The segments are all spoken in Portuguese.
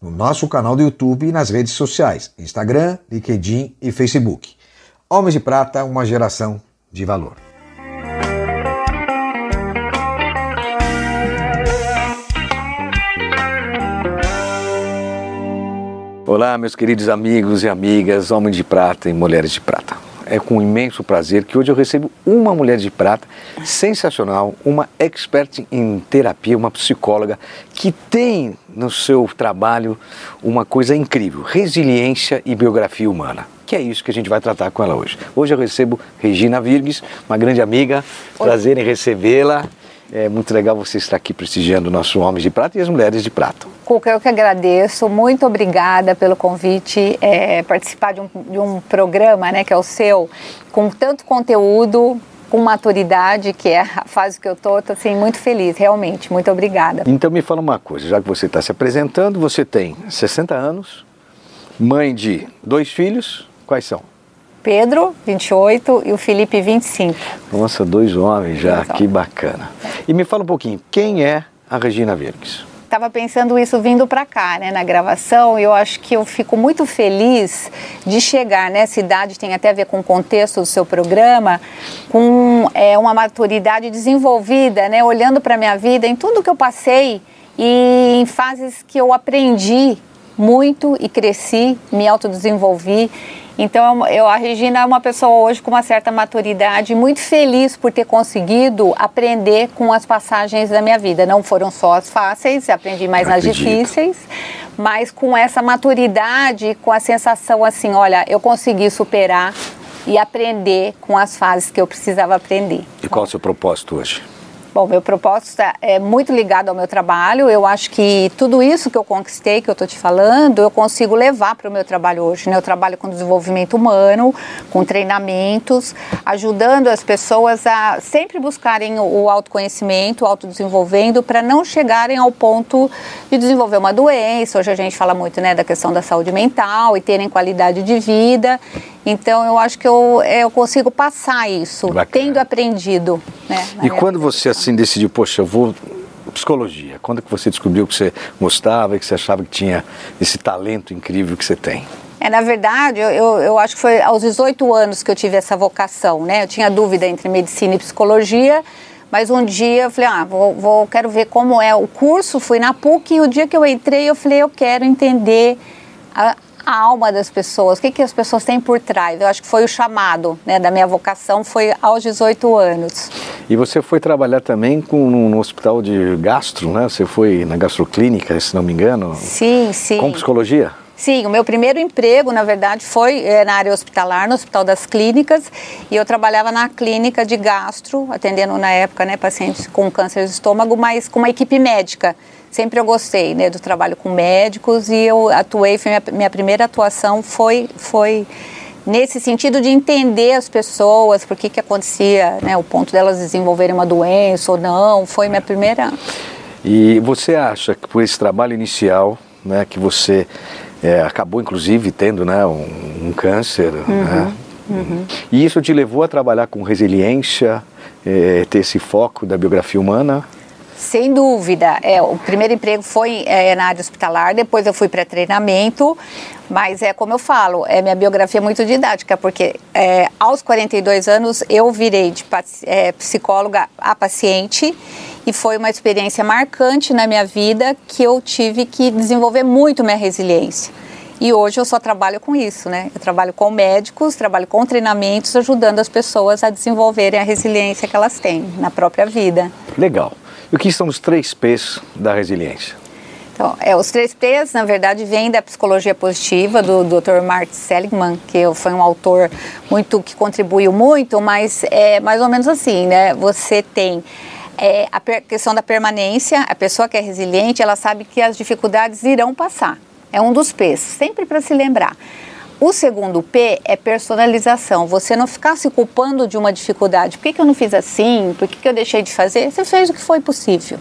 no nosso canal do YouTube e nas redes sociais, Instagram, LinkedIn e Facebook. Homens de Prata, uma geração de valor. Olá, meus queridos amigos e amigas, homens de prata e mulheres de prata é com imenso prazer que hoje eu recebo uma mulher de prata sensacional, uma expert em terapia, uma psicóloga que tem no seu trabalho uma coisa incrível: resiliência e biografia humana. Que é isso que a gente vai tratar com ela hoje. Hoje eu recebo Regina Virgues, uma grande amiga. Prazer em recebê-la. É muito legal você estar aqui prestigiando o nosso Homens de Prata e as Mulheres de Prata. Cuca, eu que agradeço. Muito obrigada pelo convite. É, participar de um, de um programa, né, que é o seu, com tanto conteúdo, com maturidade, que é a fase que eu tô, tô assim, muito feliz, realmente. Muito obrigada. Então me fala uma coisa, já que você está se apresentando, você tem 60 anos, mãe de dois filhos, quais são? Pedro, 28, e o Felipe, 25. Nossa, dois homens já, dois que homens. bacana. E me fala um pouquinho, quem é a Regina Virgues? Estava pensando isso vindo para cá, né, na gravação, e eu acho que eu fico muito feliz de chegar nessa idade, tem até a ver com o contexto do seu programa, com é, uma maturidade desenvolvida, né, olhando para a minha vida, em tudo que eu passei e em fases que eu aprendi muito e cresci, me autodesenvolvi. Então, eu, a Regina é uma pessoa hoje com uma certa maturidade, muito feliz por ter conseguido aprender com as passagens da minha vida. Não foram só as fáceis, aprendi mais nas difíceis, mas com essa maturidade, com a sensação assim: olha, eu consegui superar e aprender com as fases que eu precisava aprender. E qual é o seu propósito hoje? Bom, meu propósito é muito ligado ao meu trabalho. Eu acho que tudo isso que eu conquistei, que eu estou te falando, eu consigo levar para o meu trabalho hoje. Né? Eu trabalho com desenvolvimento humano, com treinamentos, ajudando as pessoas a sempre buscarem o autoconhecimento, o autodesenvolvendo, para não chegarem ao ponto de desenvolver uma doença. Hoje a gente fala muito né, da questão da saúde mental e terem qualidade de vida. Então eu acho que eu, eu consigo passar isso, Bacana. tendo aprendido. Né, e quando você assim decidiu, poxa, eu vou psicologia, quando que você descobriu que você gostava e que você achava que tinha esse talento incrível que você tem? É, na verdade, eu, eu, eu, acho que foi aos 18 anos que eu tive essa vocação, né? Eu tinha dúvida entre medicina e psicologia, mas um dia eu falei, ah, vou, vou, quero ver como é o curso, fui na PUC e o dia que eu entrei eu falei, eu quero entender a, a alma das pessoas, o que, que as pessoas têm por trás. Eu acho que foi o chamado né, da minha vocação, foi aos 18 anos. E você foi trabalhar também com, no hospital de gastro, né? Você foi na gastroclínica, se não me engano? Sim, sim. Com psicologia? Sim, o meu primeiro emprego, na verdade, foi é, na área hospitalar, no Hospital das Clínicas, e eu trabalhava na clínica de gastro, atendendo na época né, pacientes com câncer de estômago, mas com uma equipe médica sempre eu gostei né, do trabalho com médicos e eu atuei, foi minha, minha primeira atuação foi, foi nesse sentido de entender as pessoas, por que que acontecia, né, o ponto delas desenvolverem uma doença ou não, foi minha primeira... E você acha que por esse trabalho inicial, né, que você é, acabou inclusive tendo né, um, um câncer, uhum, né? Uhum. E isso te levou a trabalhar com resiliência, é, ter esse foco da biografia humana? Sem dúvida. É, o primeiro emprego foi é, na área hospitalar, depois eu fui para treinamento, mas é como eu falo, é minha biografia é muito didática, porque é, aos 42 anos eu virei de é, psicóloga a paciente e foi uma experiência marcante na minha vida que eu tive que desenvolver muito minha resiliência. E hoje eu só trabalho com isso, né? Eu trabalho com médicos, trabalho com treinamentos, ajudando as pessoas a desenvolverem a resiliência que elas têm na própria vida. Legal. E o que são os três P's da resiliência? Então, é, os três P's, na verdade, vêm da psicologia positiva do Dr. Martin Seligman, que foi um autor muito que contribuiu muito, mas é mais ou menos assim, né? Você tem é, a questão da permanência, a pessoa que é resiliente, ela sabe que as dificuldades irão passar. É um dos P's, sempre para se lembrar. O segundo P é personalização. Você não ficar se culpando de uma dificuldade. Por que, que eu não fiz assim? Por que, que eu deixei de fazer? Você fez o que foi possível.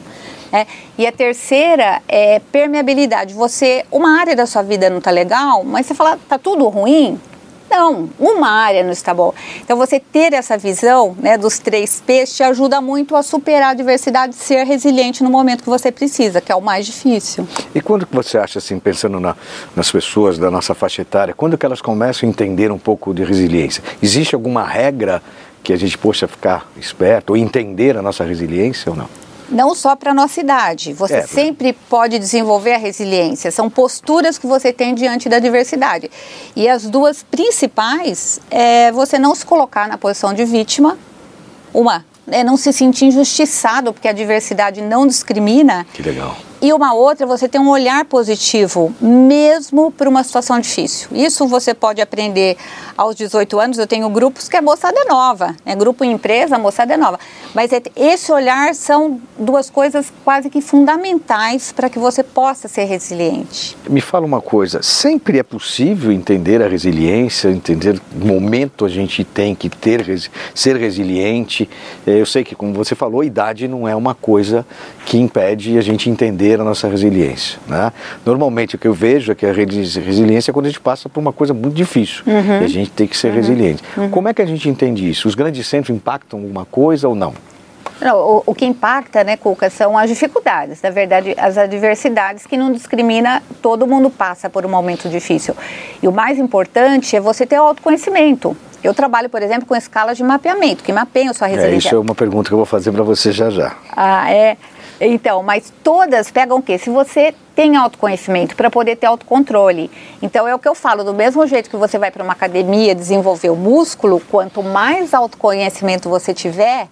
É, e a terceira é permeabilidade. Você, uma área da sua vida não está legal, mas você fala, tá tudo ruim? Não, uma área não está boa. Então, você ter essa visão né, dos três P's te ajuda muito a superar a diversidade ser resiliente no momento que você precisa, que é o mais difícil. E quando que você acha, assim, pensando na, nas pessoas da nossa faixa etária, quando que elas começam a entender um pouco de resiliência? Existe alguma regra que a gente possa ficar esperto ou entender a nossa resiliência ou não? Não só para a nossa idade. Você é, sempre pode desenvolver a resiliência. São posturas que você tem diante da diversidade. E as duas principais é você não se colocar na posição de vítima. Uma, é não se sentir injustiçado, porque a diversidade não discrimina. Que legal. E uma outra, você tem um olhar positivo, mesmo para uma situação difícil. Isso você pode aprender aos 18 anos. Eu tenho grupos que é moçada nova, né? grupo em empresa, moçada é nova. Mas é, esse olhar são duas coisas quase que fundamentais para que você possa ser resiliente. Me fala uma coisa: sempre é possível entender a resiliência, entender o momento a gente tem que ter, ser resiliente. É, eu sei que, como você falou, idade não é uma coisa que impede a gente entender a nossa resiliência. Né? Normalmente o que eu vejo é que a resiliência é quando a gente passa por uma coisa muito difícil uhum. e a gente tem que ser uhum. resiliente. Uhum. Como é que a gente entende isso? Os grandes centros impactam alguma coisa ou não? Não, o, o, que impacta, né, Cuca, são as dificuldades, na verdade, as adversidades que não discrimina, todo mundo passa por um momento difícil. E o mais importante é você ter o autoconhecimento. Eu trabalho, por exemplo, com escalas de mapeamento, que mapeiam sua resiliência. É, isso é uma pergunta que eu vou fazer para você já já. Ah, é. Então, mas todas pegam o quê? Se você tem autoconhecimento para poder ter autocontrole. Então é o que eu falo, do mesmo jeito que você vai para uma academia desenvolver o músculo, quanto mais autoconhecimento você tiver,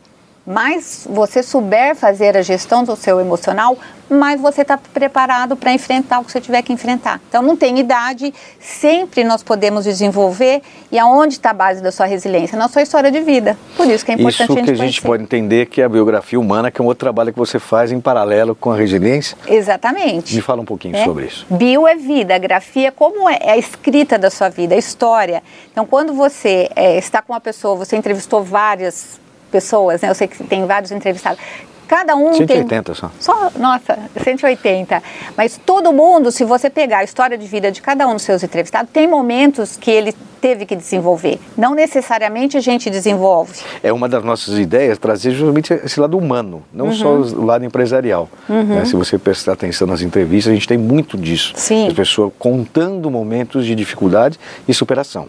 mais você souber fazer a gestão do seu emocional, mais você está preparado para enfrentar o que você tiver que enfrentar. Então não tem idade, sempre nós podemos desenvolver e aonde está a base da sua resiliência? Na sua história de vida. Por isso que é importante isso a gente que a gente pode entender que é a biografia humana, que é um outro trabalho que você faz em paralelo com a resiliência. Exatamente. Me fala um pouquinho é. sobre isso. Bio é vida, grafia como é, é a escrita da sua vida, a história. Então quando você é, está com uma pessoa, você entrevistou várias pessoas, né? Eu sei que tem vários entrevistados. Cada um 180 tem. só. Só, nossa, 180. Mas todo mundo, se você pegar a história de vida de cada um dos seus entrevistados, tem momentos que ele teve que desenvolver. Não necessariamente a gente desenvolve. É uma das nossas ideias trazer justamente esse lado humano, não uhum. só o lado empresarial. Uhum. Né? Se você prestar atenção nas entrevistas, a gente tem muito disso. Sim. As pessoas contando momentos de dificuldade e superação.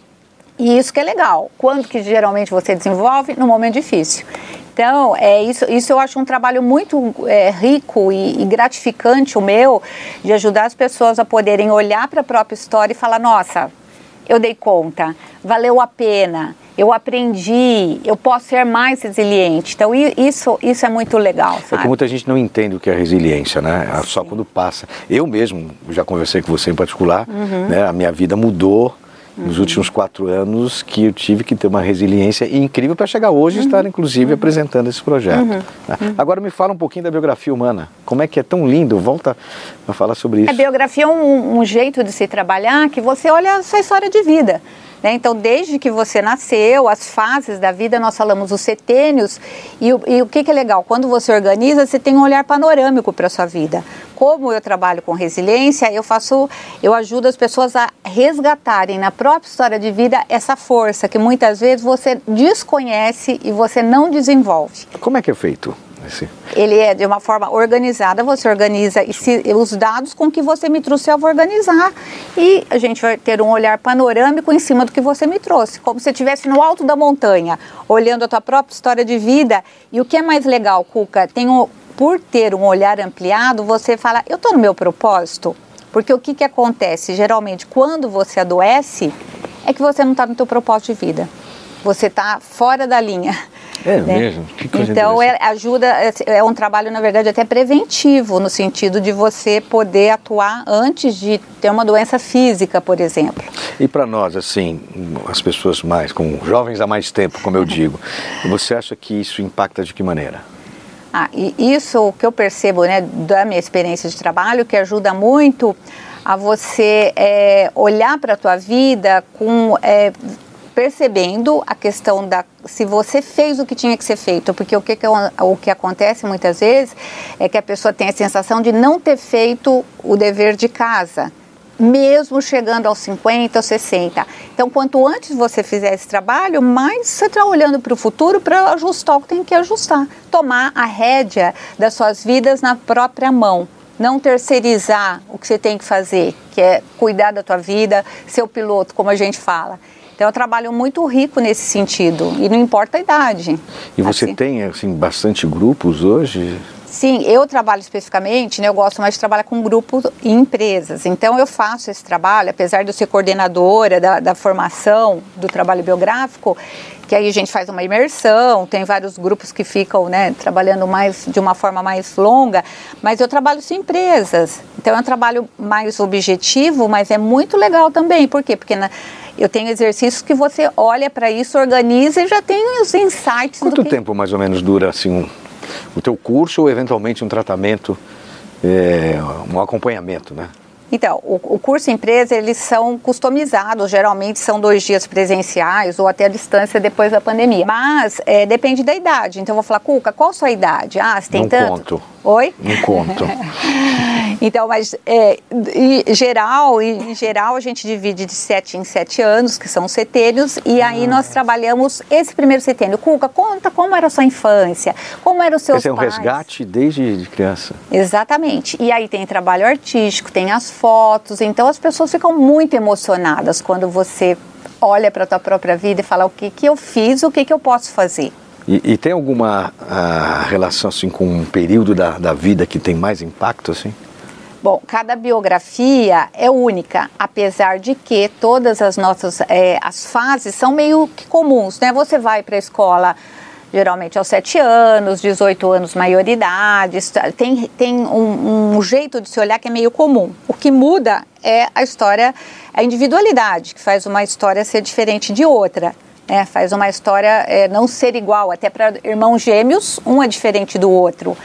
E isso que é legal. Quando que geralmente você desenvolve? No momento difícil. Então, é isso, isso eu acho um trabalho muito é, rico e, e, gratificante o meu, de ajudar as pessoas a poderem olhar para a própria história e falar, nossa, eu dei conta, valeu a pena, eu aprendi, eu posso ser mais resiliente. Então, isso, isso é muito legal. Sabe? É que muita gente não entende o que é resiliência, né? Sim. Só quando passa. Eu mesmo, já conversei com você em particular, uhum. né? a minha vida mudou nos últimos quatro anos que eu tive que ter uma resiliência incrível para chegar hoje e estar, uhum. inclusive, uhum. apresentando esse projeto. Uhum. Né? Agora me fala um pouquinho da biografia humana. Como é que é tão lindo? Volta a falar sobre isso. A biografia é um, um jeito de se trabalhar que você olha a sua história de vida. Né? Então, desde que você nasceu, as fases da vida, nós falamos os setênios, e, e o que, que é legal? Quando você organiza, você tem um olhar panorâmico para a sua vida. Como eu trabalho com resiliência, eu faço, eu ajudo as pessoas a resgatarem na própria história de vida essa força que muitas vezes você desconhece e você não desenvolve. Como é que é feito? Ele é de uma forma organizada, você organiza se, os dados com que você me trouxe eu vou organizar e a gente vai ter um olhar panorâmico em cima do que você me trouxe, como se estivesse no alto da montanha, olhando a tua própria história de vida. E o que é mais legal, Cuca, tem por ter um olhar ampliado, você fala, eu estou no meu propósito? Porque o que, que acontece? Geralmente, quando você adoece, é que você não está no teu propósito de vida. Você está fora da linha. É né? mesmo? Que coisa então, é, ajuda, é, é um trabalho, na verdade, até preventivo, no sentido de você poder atuar antes de ter uma doença física, por exemplo. E para nós, assim, as pessoas mais, com jovens há mais tempo, como eu digo, você acha que isso impacta de que maneira? Ah, e isso que eu percebo, né, da minha experiência de trabalho, que ajuda muito a você é, olhar para a tua vida com é, percebendo a questão da se você fez o que tinha que ser feito, porque o que, que, o que acontece muitas vezes é que a pessoa tem a sensação de não ter feito o dever de casa, mesmo chegando aos 50 ou 60. Então, quanto antes você fizer esse trabalho, mais você está olhando para o futuro para ajustar o que tem que ajustar. Tomar a rédea das suas vidas na própria mão não terceirizar o que você tem que fazer, que é cuidar da tua vida, ser o piloto, como a gente fala. Então, é um trabalho muito rico nesse sentido, e não importa a idade. E você assim. tem, assim, bastante grupos hoje? Sim, eu trabalho especificamente, né, eu gosto mais de trabalhar com grupos e empresas. Então, eu faço esse trabalho, apesar de eu ser coordenadora da, da formação do trabalho biográfico, que aí a gente faz uma imersão, tem vários grupos que ficam né, trabalhando mais de uma forma mais longa, mas eu trabalho com empresas. Então, é um trabalho mais objetivo, mas é muito legal também. Por quê? Porque na, eu tenho exercícios que você olha para isso, organiza e já tem os insights. Quanto que... tempo mais ou menos dura assim um, o teu curso ou eventualmente um tratamento, é, um acompanhamento, né? Então, o, o, curso empresa, eles são customizados, geralmente são dois dias presenciais ou até a distância depois da pandemia. Mas é, depende da idade. Então, eu vou falar, Cuca, qual a sua idade? Ah, você tem Não tanto? Conto. Oi? Não conto. então, mas é, em geral, em geral, a gente divide de sete em sete anos, que são setênios, e aí nós trabalhamos esse primeiro setênio. Cuca, conta como era a sua infância, como eram os seus Esse é um pais. resgate desde de criança. Exatamente. E aí tem trabalho artístico, tem as fotos, então as pessoas ficam muito emocionadas quando você olha para a tua própria vida e fala o que, que eu fiz, o que, que eu posso fazer. E, e tem alguma ah, relação assim com um período da, da vida que tem mais impacto assim? Bom, cada biografia é única, apesar de que todas as nossas é, as fases são meio que comuns, né? Você vai para a escola geralmente aos 7 anos, 18 anos maioridade, tem, tem um, um, jeito de se olhar que é meio comum. O que muda é a história, a individualidade, que faz uma história ser diferente de outra. É, faz uma história é, não ser igual, até para irmãos gêmeos, um é diferente do outro.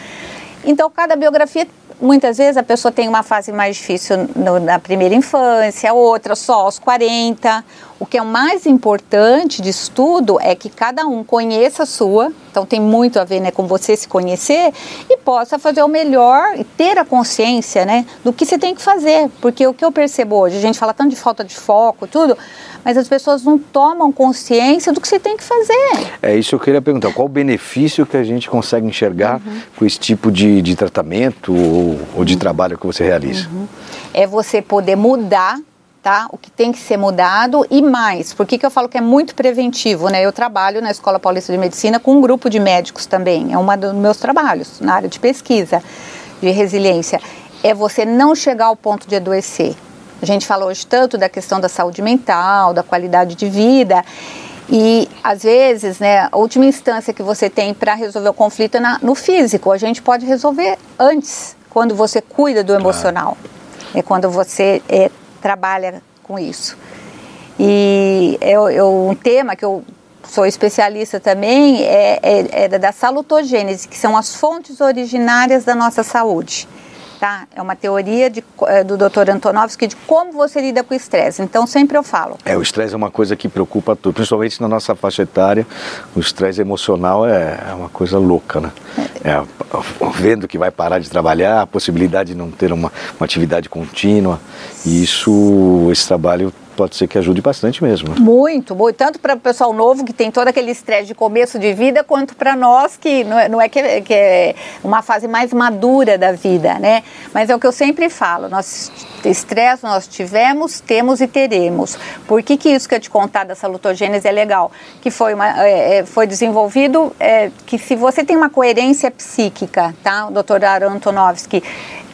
Então, cada biografia, muitas vezes a pessoa tem uma fase mais difícil no, na primeira infância, outra só aos 40. O que é o mais importante de estudo é que cada um conheça a sua, então tem muito a ver né, com você se conhecer e possa fazer o melhor e ter a consciência né, do que você tem que fazer. Porque o que eu percebo hoje, a gente fala tanto de falta de foco, tudo, mas as pessoas não tomam consciência do que você tem que fazer. É isso que eu queria perguntar. Qual o benefício que a gente consegue enxergar uhum. com esse tipo de, de tratamento ou, ou de uhum. trabalho que você realiza? Uhum. É você poder mudar tá? O que tem que ser mudado e mais. Por que, que eu falo que é muito preventivo, né? Eu trabalho na Escola Paulista de Medicina com um grupo de médicos também. É um dos meus trabalhos na área de pesquisa de resiliência. É você não chegar ao ponto de adoecer. A gente falou hoje tanto da questão da saúde mental, da qualidade de vida. E às vezes, né, a última instância que você tem para resolver o conflito é na, no físico. A gente pode resolver antes, quando você cuida do emocional. É quando você é, trabalha com isso. E eu, eu, um tema que eu sou especialista também é, é, é da salutogênese, que são as fontes originárias da nossa saúde. Tá? É uma teoria de, é, do Dr. Antonovsky de como você lida com o estresse. Então, sempre eu falo. É, o estresse é uma coisa que preocupa tudo, principalmente na nossa faixa etária. O estresse emocional é, é uma coisa louca, né? É. é, vendo que vai parar de trabalhar, a possibilidade de não ter uma, uma atividade contínua. E isso, esse trabalho pode ser que ajude bastante mesmo. Muito, muito. Tanto para o pessoal novo que tem todo aquele estresse de começo de vida, quanto para nós que não é, não é que, que, é uma fase mais madura da vida, né? Mas é o que eu sempre falo, nós estresse nós tivemos, temos e teremos. Por que, que isso que eu te contar da salutogênese é legal? Que foi, uma, é, é, foi desenvolvido é, que se você tem uma coerência psíquica, tá? O doutor Arontonovsky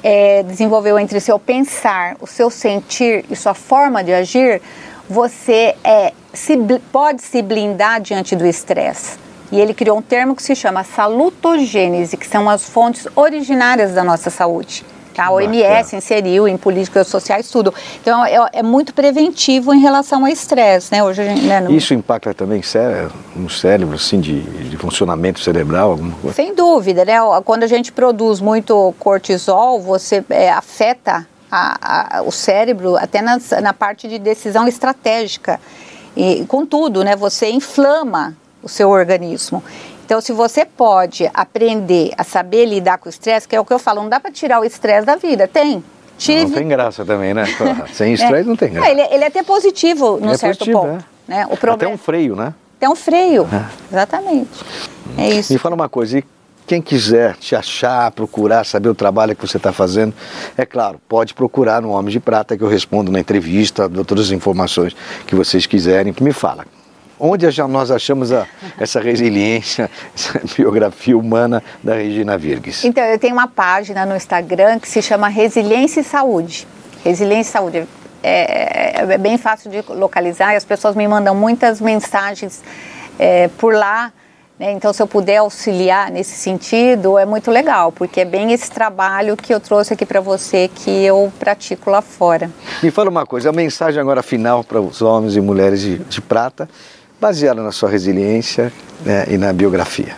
é, desenvolveu entre seu pensar, o seu sentir e sua forma de agir, você é, se, pode se blindar diante do estresse. E ele criou um termo que se chama salutogênese, que são as fontes originárias da nossa saúde. Tá? A OMS inseriu em políticas sociais tudo. Então é, é muito preventivo em relação ao estresse, né? Hoje, né, no... Isso impacta também no cérebro, assim, de, de funcionamento cerebral, alguma coisa? Sem dúvida, né? Quando a gente produz muito cortisol, você é, afeta a, a, o cérebro até nas, na parte de decisão estratégica. E com tudo, né, você inflama o seu organismo. Então, se você pode aprender a saber lidar com o estresse, que é o que eu falo, não dá para tirar o estresse da vida. Tem. Tive. Não tem graça também, né? Sem estresse é. não tem graça. É, ele, ele, é até positivo, num é certo positivo, ponto. É. Né? O problema... Até um freio, né? Até um freio, é. exatamente. É isso. Me fala uma coisa, e quem quiser te achar, procurar, saber o trabalho que você está fazendo, é claro, pode procurar no Homem de Prata, que eu respondo na entrevista, dou todas as informações que vocês quiserem, que me fala. Onde nós achamos a, essa resiliência, essa biografia humana da Regina Virgues? Então, eu tenho uma página no Instagram que se chama Resiliência e Saúde. Resiliência e Saúde. É, é, é bem fácil de localizar e as pessoas me mandam muitas mensagens é, por lá. Né? Então, se eu puder auxiliar nesse sentido, é muito legal, porque é bem esse trabalho que eu trouxe aqui para você que eu pratico lá fora. Me fala uma coisa, a mensagem agora final para os homens e mulheres de, de prata baseada na sua resiliência né, e na biografia?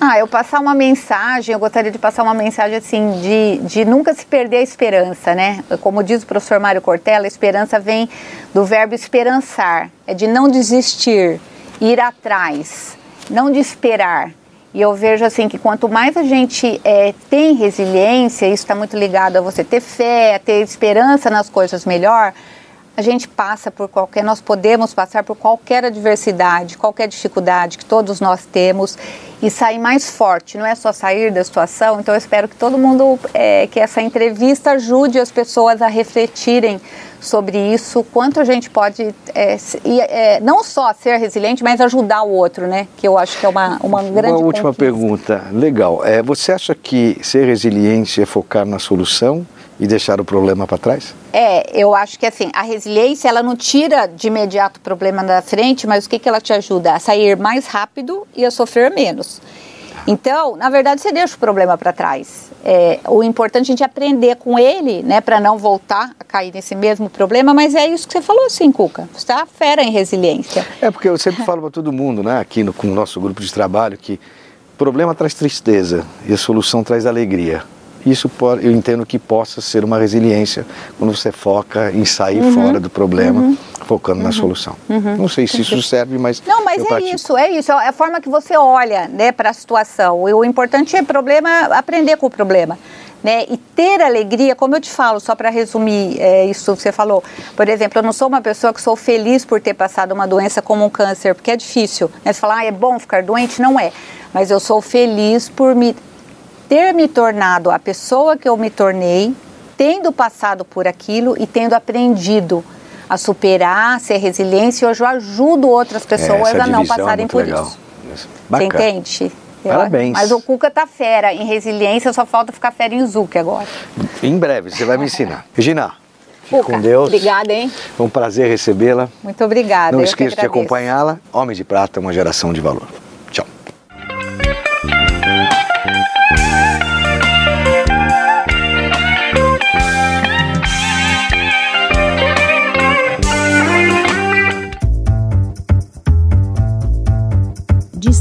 Ah, eu passar uma mensagem, eu gostaria de passar uma mensagem assim, de, de nunca se perder a esperança, né? Como diz o professor Mário Cortella, a esperança vem do verbo esperançar, é de não desistir, ir atrás, não de esperar. E eu vejo assim que quanto mais a gente é, tem resiliência, isso está muito ligado a você ter fé, ter esperança nas coisas melhor, a gente passa por qualquer, nós podemos passar por qualquer adversidade, qualquer dificuldade que todos nós temos e sair mais forte, não é só sair da situação. Então eu espero que todo mundo, é, que essa entrevista ajude as pessoas a refletirem sobre isso, quanto a gente pode é, é, não só ser resiliente, mas ajudar o outro, né? Que eu acho que é uma, uma grande. Uma última conquista. pergunta, legal. É, você acha que ser resiliente é focar na solução? E deixar o problema para trás? É, eu acho que assim, a resiliência ela não tira de imediato o problema da frente, mas o que, que ela te ajuda? A sair mais rápido e a sofrer menos. Então, na verdade, você deixa o problema para trás. É, o importante é a gente aprender com ele, né, para não voltar a cair nesse mesmo problema, mas é isso que você falou assim, Cuca. Você está fera em resiliência. É, porque eu sempre falo para todo mundo, né, aqui no, com o nosso grupo de trabalho, que problema traz tristeza e a solução traz alegria isso pode, eu entendo que possa ser uma resiliência quando você foca em sair uhum. fora do problema, uhum. focando uhum. na solução. Uhum. Não sei se isso serve, mas não, mas é pratico. isso, é isso, é a forma que você olha, né, para a situação. O importante é problema, aprender com o problema. Né? E ter alegria, como eu te falo, só para resumir é, isso que você falou. Por exemplo, eu não sou uma pessoa que sou feliz por ter passado uma doença como um câncer, porque é difícil. Né? Você falar, ah, é bom ficar doente? Não é. Mas eu sou feliz por me ter me tornado a pessoa que eu me tornei, tendo passado por aquilo e tendo aprendido a superar, ser resiliente, hoje eu ajudo outras pessoas a não é passarem é por legal. isso. Bacana. Você entende? Parabéns. Mas o Cuca tá fera em resiliência, só falta ficar fera em Zuc agora. Em breve, você vai me ensinar. Regina, Cuca, com Deus. Obrigada, hein? Foi um prazer recebê-la. Muito obrigada. Não esqueça de acompanhá-la. Homem de Prata, uma geração de valor. Tchau.